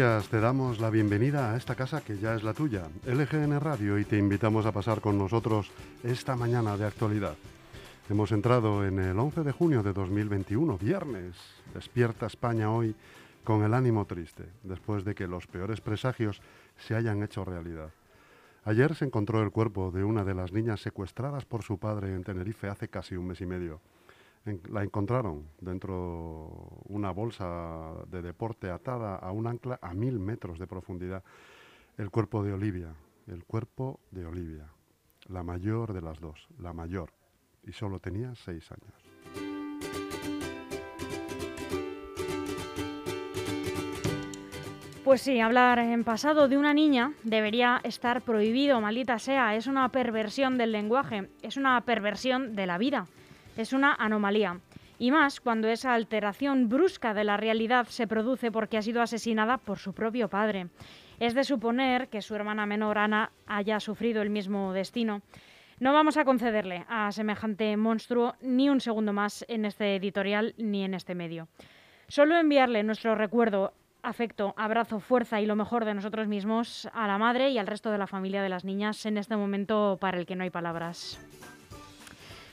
Te damos la bienvenida a esta casa que ya es la tuya, LGN Radio, y te invitamos a pasar con nosotros esta mañana de actualidad. Hemos entrado en el 11 de junio de 2021, viernes. Despierta España hoy con el ánimo triste, después de que los peores presagios se hayan hecho realidad. Ayer se encontró el cuerpo de una de las niñas secuestradas por su padre en Tenerife hace casi un mes y medio. La encontraron dentro una bolsa de deporte atada a un ancla a mil metros de profundidad. El cuerpo de Olivia, el cuerpo de Olivia, la mayor de las dos, la mayor, y solo tenía seis años. Pues sí, hablar en pasado de una niña debería estar prohibido, maldita sea. Es una perversión del lenguaje, es una perversión de la vida, es una anomalía. Y más cuando esa alteración brusca de la realidad se produce porque ha sido asesinada por su propio padre. Es de suponer que su hermana menor Ana haya sufrido el mismo destino. No vamos a concederle a semejante monstruo ni un segundo más en este editorial ni en este medio. Solo enviarle nuestro recuerdo afecto, abrazo, fuerza y lo mejor de nosotros mismos a la madre y al resto de la familia de las niñas en este momento para el que no hay palabras.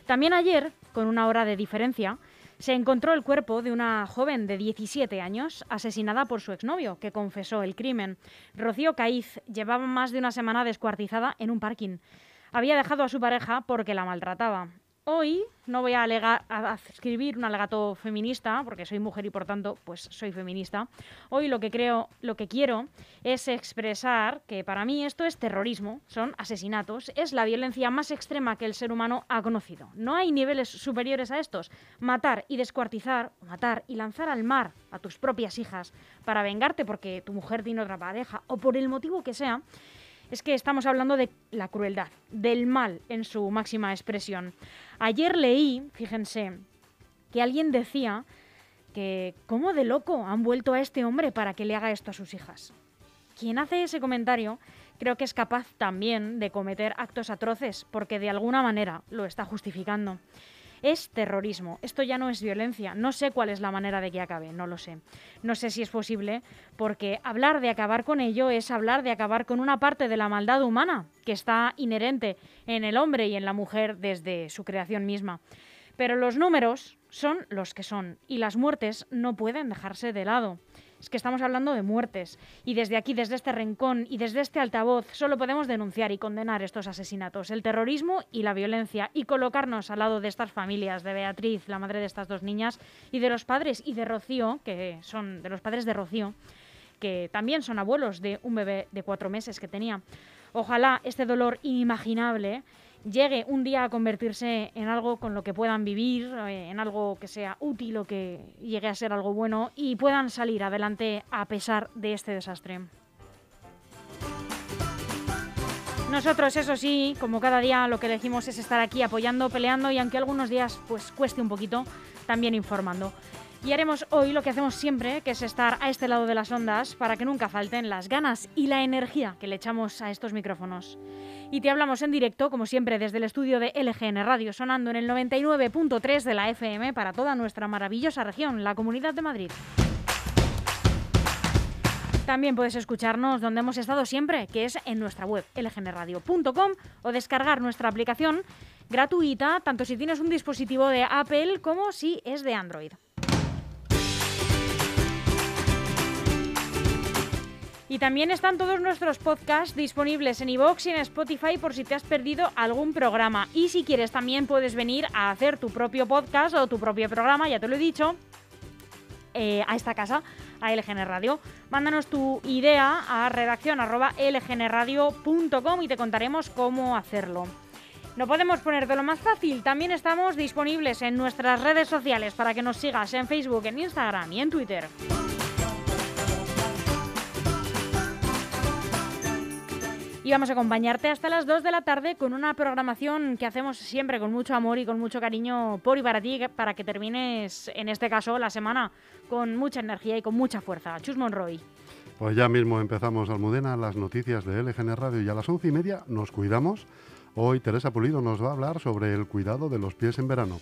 También ayer, con una hora de diferencia, se encontró el cuerpo de una joven de 17 años asesinada por su exnovio, que confesó el crimen. Rocío Caiz llevaba más de una semana descuartizada en un parking. Había dejado a su pareja porque la maltrataba. Hoy no voy a, escribir un alegato feminista, porque soy mujer y por tanto pues soy feminista. Hoy lo que creo, lo que quiero es expresar que para mí esto es terrorismo, son asesinatos, es la violencia más extrema que el ser humano ha conocido. No hay niveles superiores a estos. Matar y descuartizar, matar y lanzar al mar a tus propias hijas para vengarte porque tu mujer tiene otra pareja o por el motivo que sea, es que estamos hablando de la crueldad, del mal en su máxima expresión. Ayer leí, fíjense, que alguien decía que cómo de loco han vuelto a este hombre para que le haga esto a sus hijas. Quien hace ese comentario creo que es capaz también de cometer actos atroces porque de alguna manera lo está justificando es terrorismo. Esto ya no es violencia. No sé cuál es la manera de que acabe, no lo sé. No sé si es posible, porque hablar de acabar con ello es hablar de acabar con una parte de la maldad humana que está inherente en el hombre y en la mujer desde su creación misma. Pero los números son los que son y las muertes no pueden dejarse de lado es que estamos hablando de muertes. Y desde aquí, desde este rincón y desde este altavoz, solo podemos denunciar y condenar estos asesinatos, el terrorismo y la violencia, y colocarnos al lado de estas familias, de Beatriz, la madre de estas dos niñas, y de los padres y de Rocío, que son de los padres de Rocío, que también son abuelos de un bebé de cuatro meses que tenía. Ojalá este dolor inimaginable llegue un día a convertirse en algo con lo que puedan vivir, eh, en algo que sea útil o que llegue a ser algo bueno y puedan salir adelante a pesar de este desastre. Nosotros, eso sí, como cada día lo que elegimos es estar aquí apoyando, peleando y aunque algunos días pues cueste un poquito, también informando. Y haremos hoy lo que hacemos siempre, que es estar a este lado de las ondas para que nunca falten las ganas y la energía que le echamos a estos micrófonos. Y te hablamos en directo, como siempre, desde el estudio de LGN Radio, sonando en el 99.3 de la FM para toda nuestra maravillosa región, la Comunidad de Madrid. También puedes escucharnos donde hemos estado siempre, que es en nuestra web lgnradio.com o descargar nuestra aplicación gratuita, tanto si tienes un dispositivo de Apple como si es de Android. Y también están todos nuestros podcasts disponibles en iVoox y en Spotify por si te has perdido algún programa. Y si quieres también puedes venir a hacer tu propio podcast o tu propio programa, ya te lo he dicho, eh, a esta casa, a LGN Radio. Mándanos tu idea a redacción y te contaremos cómo hacerlo. No podemos poner de lo más fácil, también estamos disponibles en nuestras redes sociales para que nos sigas en Facebook, en Instagram y en Twitter. Y vamos a acompañarte hasta las 2 de la tarde con una programación que hacemos siempre con mucho amor y con mucho cariño por y para ti, para que termines, en este caso, la semana con mucha energía y con mucha fuerza. Chus Monroy. Pues ya mismo empezamos, Almudena, las noticias de LGN Radio y a las once y media nos cuidamos. Hoy Teresa Pulido nos va a hablar sobre el cuidado de los pies en verano.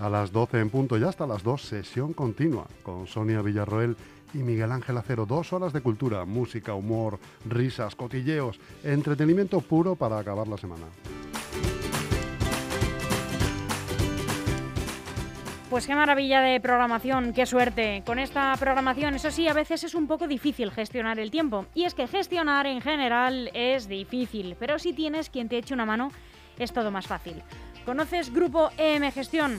A las 12 en punto y hasta las 2, sesión continua con Sonia Villarroel y Miguel Ángel Acero. Dos horas de cultura, música, humor, risas, cotilleos, entretenimiento puro para acabar la semana. Pues qué maravilla de programación, qué suerte. Con esta programación, eso sí, a veces es un poco difícil gestionar el tiempo. Y es que gestionar en general es difícil, pero si tienes quien te eche una mano, es todo más fácil. ¿Conoces Grupo EM Gestión?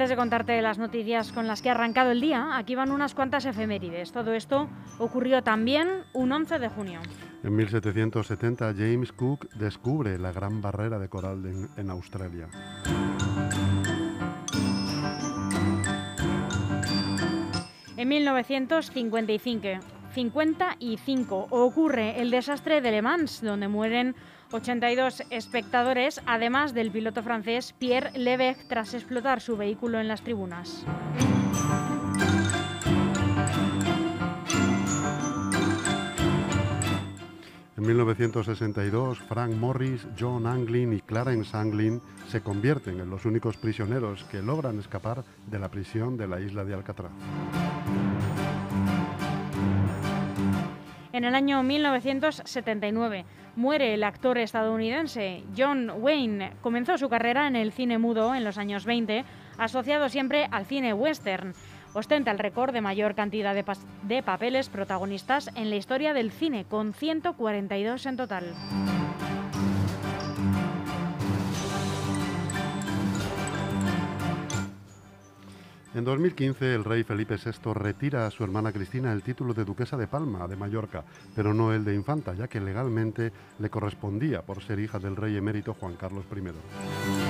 Antes de contarte las noticias con las que ha arrancado el día, aquí van unas cuantas efemérides. Todo esto ocurrió también un 11 de junio. En 1770 James Cook descubre la gran barrera de coral en Australia. En 1955 55 ocurre el desastre de Le Mans, donde mueren 82 espectadores, además del piloto francés Pierre Levesque tras explotar su vehículo en las tribunas. En 1962, Frank Morris, John Anglin y Clarence Anglin se convierten en los únicos prisioneros que logran escapar de la prisión de la isla de Alcatraz. En el año 1979 muere el actor estadounidense John Wayne. Comenzó su carrera en el cine mudo en los años 20, asociado siempre al cine western. Ostenta el récord de mayor cantidad de, papeles protagonistas en la historia del cine, con 142 en total. En 2015 el rey Felipe VI retira a su hermana Cristina el título de duquesa de Palma, de Mallorca, pero no el de infanta, ya que legalmente le correspondía por ser hija del rey emérito Juan Carlos I.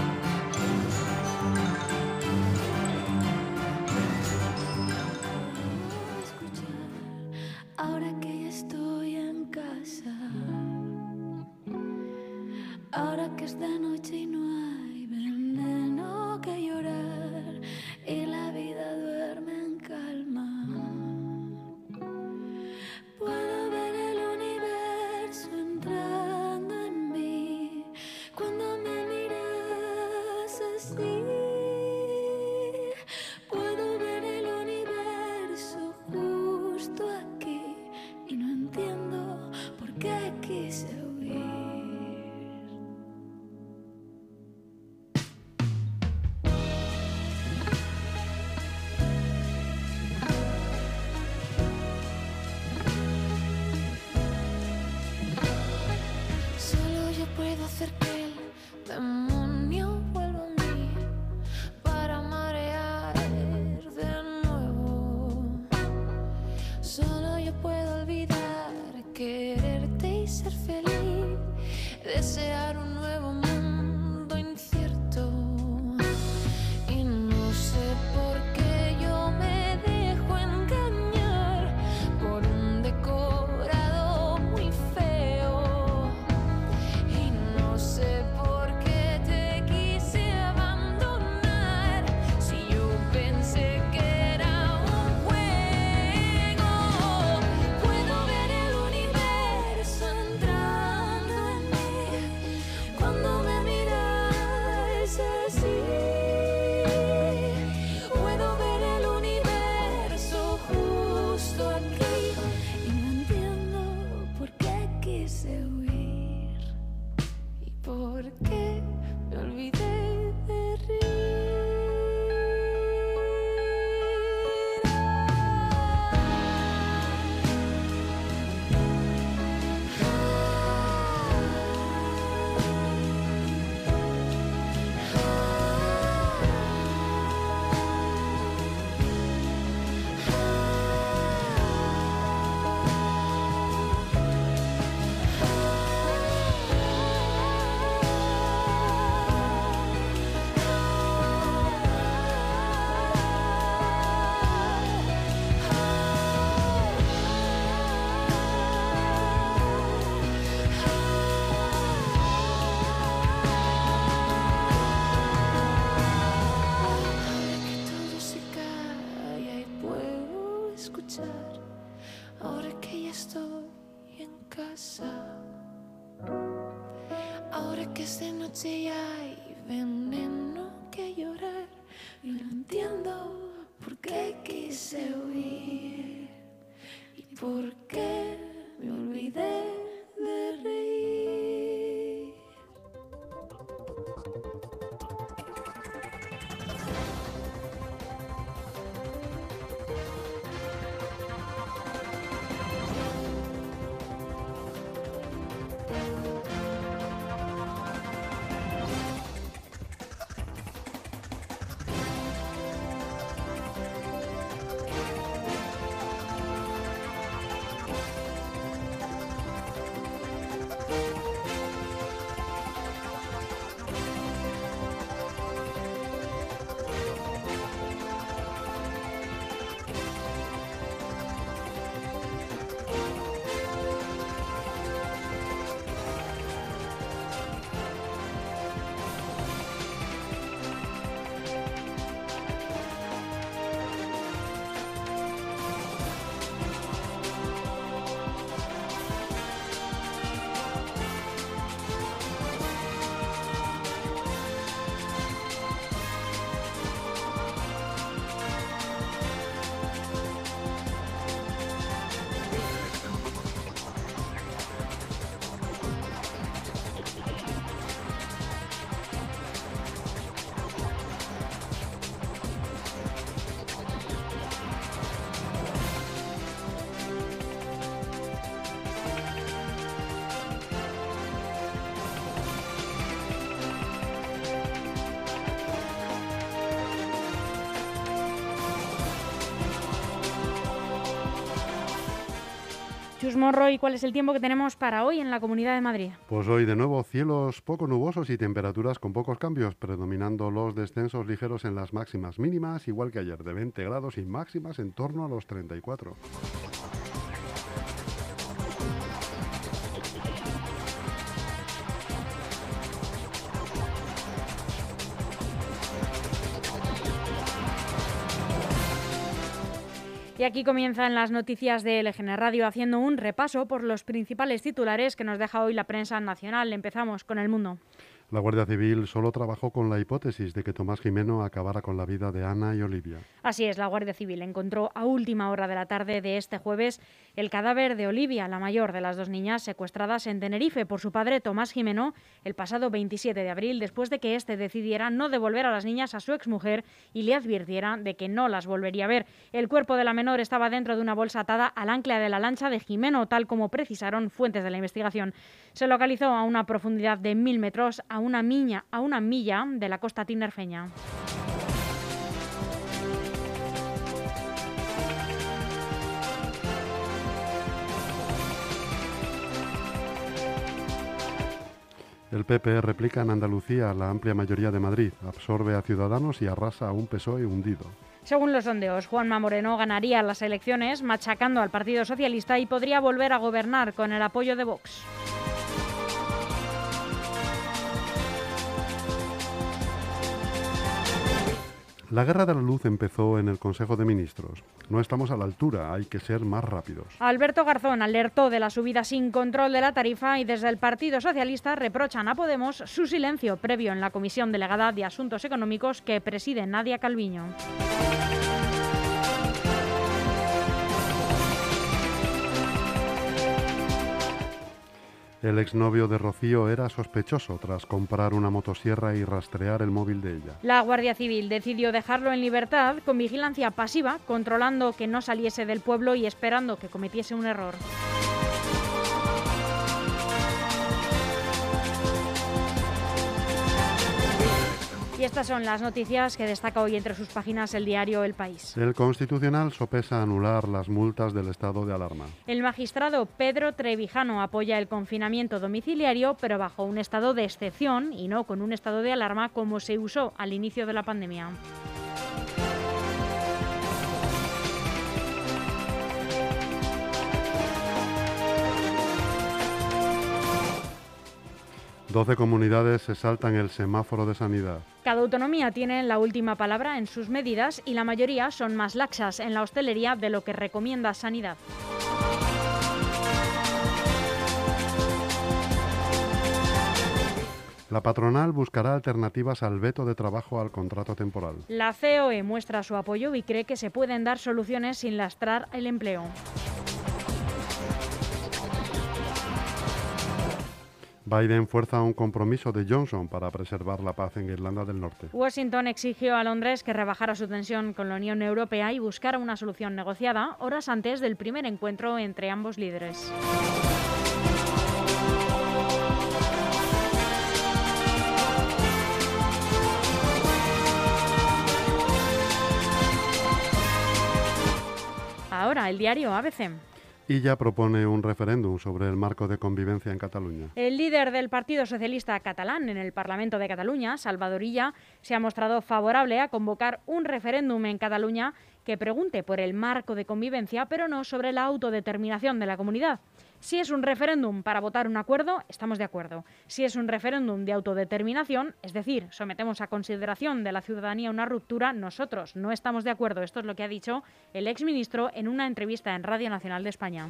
Chus Morro, ¿y cuál es el tiempo que tenemos para hoy en la Comunidad de Madrid? Pues hoy de nuevo cielos poco nubosos y temperaturas con pocos cambios, predominando los descensos ligeros en las máximas mínimas, igual que ayer, de 20 grados y máximas en torno a los 34. Y aquí comienzan las noticias de LGN Radio haciendo un repaso por los principales titulares que nos deja hoy la prensa nacional. Empezamos con el mundo. La Guardia Civil solo trabajó con la hipótesis de que Tomás Jimeno acabara con la vida de Ana y Olivia. Así es, la Guardia Civil encontró a última hora de la tarde de este jueves el cadáver de Olivia, la mayor de las dos niñas secuestradas en Tenerife por su padre Tomás Jimeno el pasado 27 de abril, después de que éste decidiera no devolver a las niñas a su exmujer y le advirtiera de que no las volvería a ver. El cuerpo de la menor estaba dentro de una bolsa atada al ancla de la lancha de Jimeno, tal como precisaron fuentes de la investigación. Se localizó a una profundidad de mil metros a una, miña, a una milla de la costa tinerfeña. El PP replica en Andalucía la amplia mayoría de Madrid, absorbe a Ciudadanos y arrasa a un PSOE hundido. Según los sondeos, Juanma Moreno ganaría las elecciones machacando al Partido Socialista y podría volver a gobernar con el apoyo de Vox. La guerra de la luz empezó en el Consejo de Ministros. No estamos a la altura, hay que ser más rápidos. Alberto Garzón alertó de la subida sin control de la tarifa y desde el Partido Socialista reprochan a Podemos su silencio previo en la Comisión Delegada de Asuntos Económicos que preside Nadia Calviño. El exnovio de Rocío era sospechoso tras comprar una motosierra y rastrear el móvil de ella. La Guardia Civil decidió dejarlo en libertad con vigilancia pasiva, controlando que no saliese del pueblo y esperando que cometiese un error. Y estas son las noticias que destaca hoy entre sus páginas el diario El País. El Constitucional sopesa anular las multas del estado de alarma. El magistrado Pedro Trevijano apoya el confinamiento domiciliario, pero bajo un estado de excepción y no con un estado de alarma como se usó al inicio de la pandemia. 12 comunidades se saltan el semáforo de sanidad. Cada autonomía tiene la última palabra en sus medidas y la mayoría son más laxas en la hostelería de lo que recomienda Sanidad. La patronal buscará alternativas al veto de trabajo al contrato temporal. La COE muestra su apoyo y cree que se pueden dar soluciones sin lastrar el empleo. Biden fuerza un compromiso de Johnson para preservar la paz en Irlanda del Norte. Washington exigió a Londres que rebajara su tensión con la Unión Europea y buscara una solución negociada horas antes del primer encuentro entre ambos líderes. Ahora, el diario ABC. Y ya propone un referéndum sobre el marco de convivencia en Cataluña. El líder del Partido Socialista catalán en el Parlamento de Cataluña, Salvador Illa, se ha mostrado favorable a convocar un referéndum en Cataluña que pregunte por el marco de convivencia, pero no sobre la autodeterminación de la comunidad. Si es un referéndum para votar un acuerdo, estamos de acuerdo. Si es un referéndum de autodeterminación, es decir, sometemos a consideración de la ciudadanía una ruptura, nosotros no estamos de acuerdo. Esto es lo que ha dicho el exministro en una entrevista en Radio Nacional de España.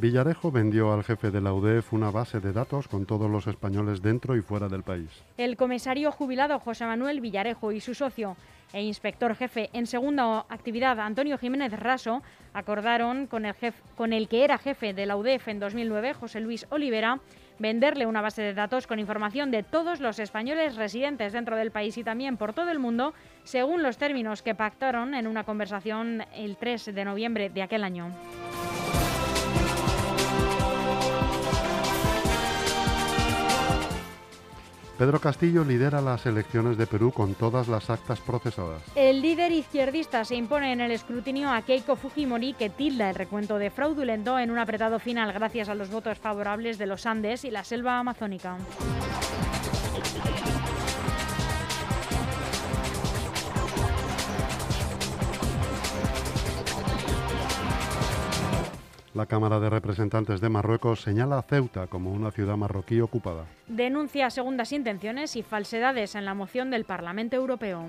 Villarejo vendió al jefe de la UDEF una base de datos con todos los españoles dentro y fuera del país. El comisario jubilado José Manuel Villarejo y su socio e inspector jefe en segunda actividad Antonio Jiménez Raso acordaron con el, con el que era jefe de la UDEF en 2009, José Luis Olivera, venderle una base de datos con información de todos los españoles residentes dentro del país y también por todo el mundo, según los términos que pactaron en una conversación el 3 de noviembre de aquel año. Pedro Castillo lidera las elecciones de Perú con todas las actas procesadas. El líder izquierdista se impone en el escrutinio a Keiko Fujimori, que tilda el recuento de fraudulento en un apretado final gracias a los votos favorables de los Andes y la selva amazónica. La Cámara de Representantes de Marruecos señala a Ceuta como una ciudad marroquí ocupada. Denuncia segundas intenciones y falsedades en la moción del Parlamento Europeo.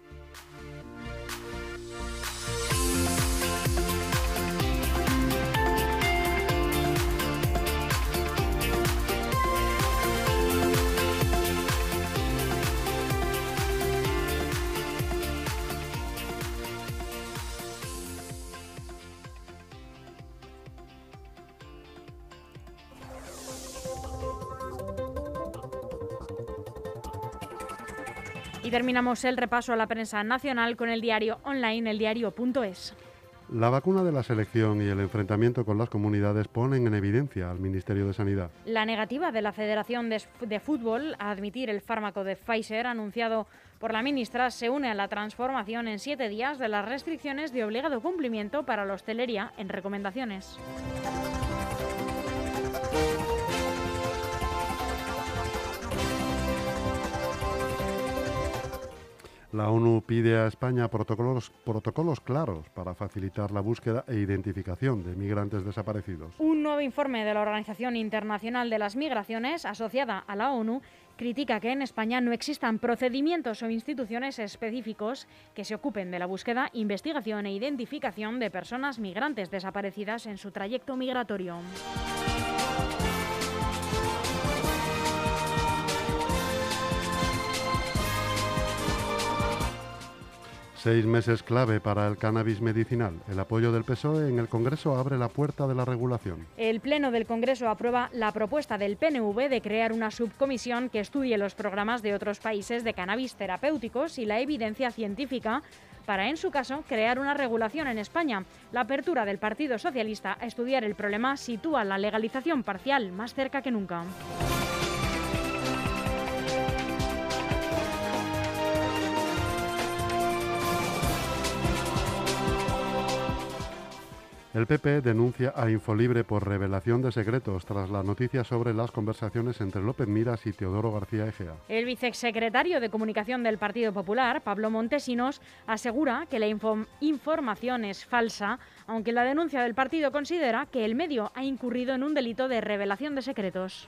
Y terminamos el repaso a la prensa nacional con el diario online, eldiario.es. La vacuna de la selección y el enfrentamiento con las comunidades ponen en evidencia al Ministerio de Sanidad. La negativa de la Federación de, de, Fútbol a admitir el fármaco de Pfizer anunciado por la ministra se une a la transformación en siete días de las restricciones de obligado cumplimiento para la hostelería en recomendaciones. La ONU pide a España protocolos, claros para facilitar la búsqueda e identificación de migrantes desaparecidos. Un nuevo informe de la Organización Internacional de las Migraciones, asociada a la ONU, critica que en España no existan procedimientos o instituciones específicos que se ocupen de la búsqueda, investigación e identificación de personas migrantes desaparecidas en su trayecto migratorio. Seis meses clave para el cannabis medicinal. El apoyo del PSOE en el Congreso abre la puerta de la regulación. El Pleno del Congreso aprueba la propuesta del PNV de crear una subcomisión que estudie los programas de otros países de cannabis terapéuticos y la evidencia científica para, en su caso, crear una regulación en España. La apertura del Partido Socialista a estudiar el problema sitúa la legalización parcial más cerca que nunca. El PP denuncia a Infolibre por revelación de secretos tras la noticia sobre las conversaciones entre López Miras y Teodoro García Egea. El vicesecretario de Comunicación del Partido Popular, Pablo Montesinos, asegura que la información es falsa, aunque la denuncia del partido considera que el medio ha incurrido en un delito de revelación de secretos.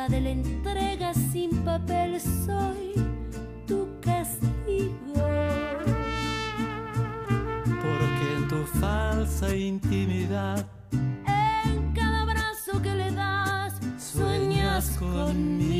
la de la entrega sin papel, soy tu castigo. Porque en tu falsa intimidad, En cada abrazo que le das, sueñas conmigo.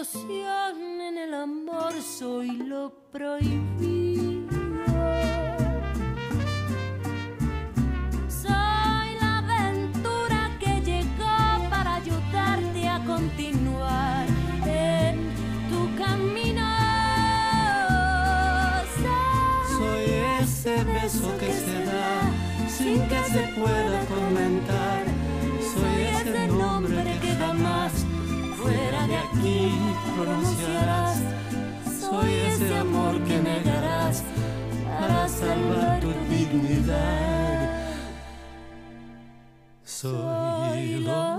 en el amor. Soy lo prohibido. Soy la aventura que llegó para ayudarte a continuar en tu camino. Soy ese beso que se da sin que se pueda pronunciarás. Soy ese amor que negarás para salvar tu dignidad. Soy lo.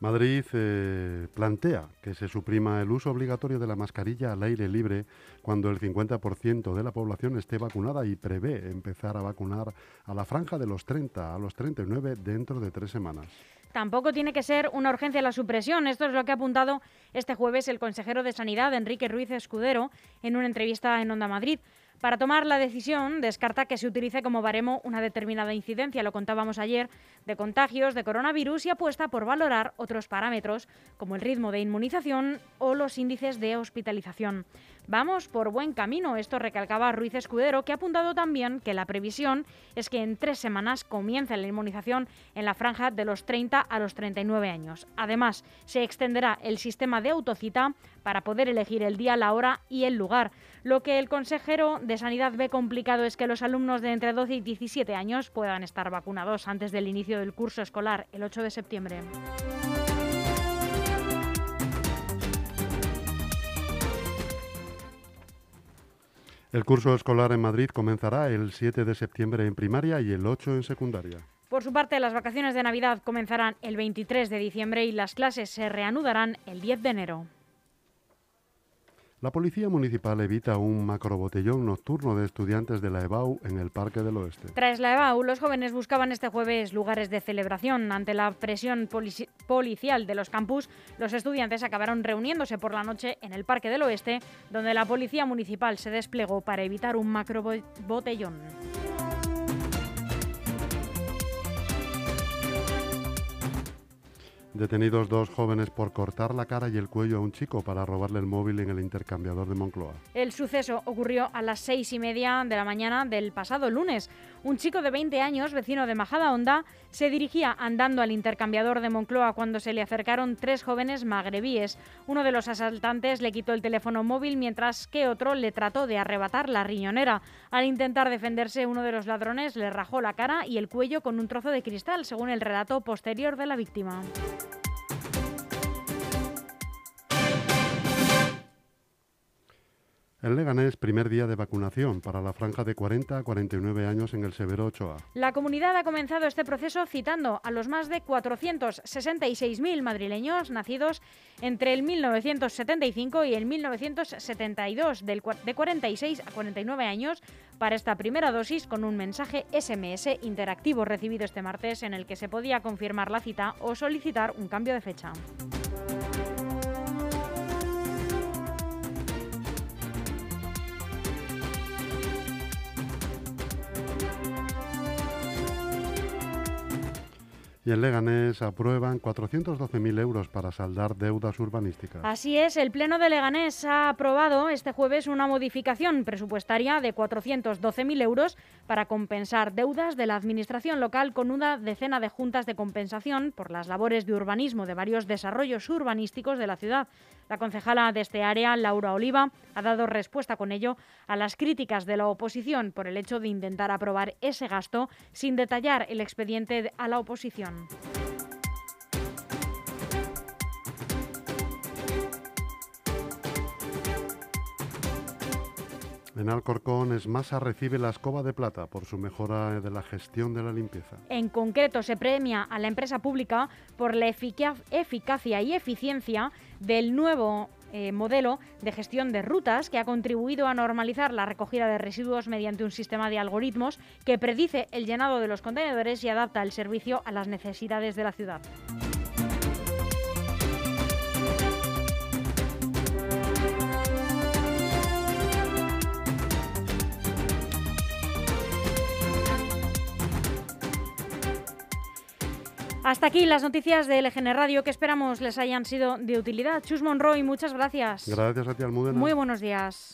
Madrid eh, plantea que se suprima el uso obligatorio de la mascarilla al aire libre cuando el 50% de la población esté vacunada y prevé empezar a vacunar a la franja de los 30 a los 39 dentro de tres semanas. Tampoco tiene que ser una urgencia la supresión. Esto es lo que ha apuntado este jueves el consejero de Sanidad, Enrique Ruiz Escudero, en una entrevista en Onda Madrid. Para tomar la decisión, descarta que se utilice como baremo una determinada incidencia, lo contábamos ayer, de contagios de coronavirus y apuesta por valorar otros parámetros, como el ritmo de inmunización o los índices de hospitalización. Vamos por buen camino, esto recalcaba Ruiz Escudero, que ha apuntado también que la previsión es que en tres semanas comience la inmunización en la franja de los 30 a los 39 años. Además, se extenderá el sistema de autocita para poder elegir el día, la hora y el lugar. Lo que el consejero de Sanidad ve complicado es que los alumnos de entre 12 y 17 años puedan estar vacunados antes del inicio del curso escolar, el 8 de septiembre. El curso escolar en Madrid comenzará el 7 de septiembre en primaria y el 8 en secundaria. Por su parte, las vacaciones de Navidad comenzarán el 23 de diciembre y las clases se reanudarán el 10 de enero. La Policía Municipal evita un macrobotellón nocturno de estudiantes de la EBAU en el Parque del Oeste. Tras la EBAU, los jóvenes buscaban este jueves lugares de celebración. Ante la presión policial de los campus, los estudiantes acabaron reuniéndose por la noche en el Parque del Oeste, donde la Policía Municipal se desplegó para evitar un macrobotellón. Detenidos dos jóvenes por cortar la cara y el cuello a un chico para robarle el móvil en el intercambiador de Moncloa. El suceso ocurrió a las seis y media de la mañana del pasado lunes. Un chico de 20 años, vecino de Majada Honda, se dirigía andando al intercambiador de Moncloa cuando se le acercaron tres jóvenes magrebíes. Uno de los asaltantes le quitó el teléfono móvil mientras que otro le trató de arrebatar la riñonera. Al intentar defenderse, uno de los ladrones le rajó la cara y el cuello con un trozo de cristal, según el relato posterior de la víctima. El Leganés, primer día de vacunación para la franja de 40 a 49 años en el Severo Ochoa. La comunidad ha comenzado este proceso citando a los más de 466.000 madrileños nacidos entre el 1975 y el 1972, del, de 46 a 49 años, para esta primera dosis con un mensaje SMS interactivo recibido este martes en el que se podía confirmar la cita o solicitar un cambio de fecha. Y en Leganés aprueban 412.000 euros para saldar deudas urbanísticas. Así es, el Pleno de Leganés ha aprobado este jueves una modificación presupuestaria de 412.000 euros para compensar deudas de la Administración local con una decena de juntas de compensación por las labores de urbanismo de varios desarrollos urbanísticos de la ciudad. La concejala de este área, Laura Oliva, ha dado respuesta con ello a las críticas de la oposición por el hecho de intentar aprobar ese gasto sin detallar el expediente a la oposición. En Alcorcón, Esmasa recibe la escoba de plata por su mejora de la gestión de la limpieza. En concreto, se premia a la empresa pública por la eficacia y eficiencia del nuevo eh, modelo de gestión de rutas que ha contribuido a normalizar la recogida de residuos mediante un sistema de algoritmos que predice el llenado de los contenedores y adapta el servicio a las necesidades de la ciudad. Hasta aquí las noticias de LGN Radio que esperamos les hayan sido de utilidad. Chus Monroy, muchas gracias. Gracias a ti, Almudena. Muy buenos días.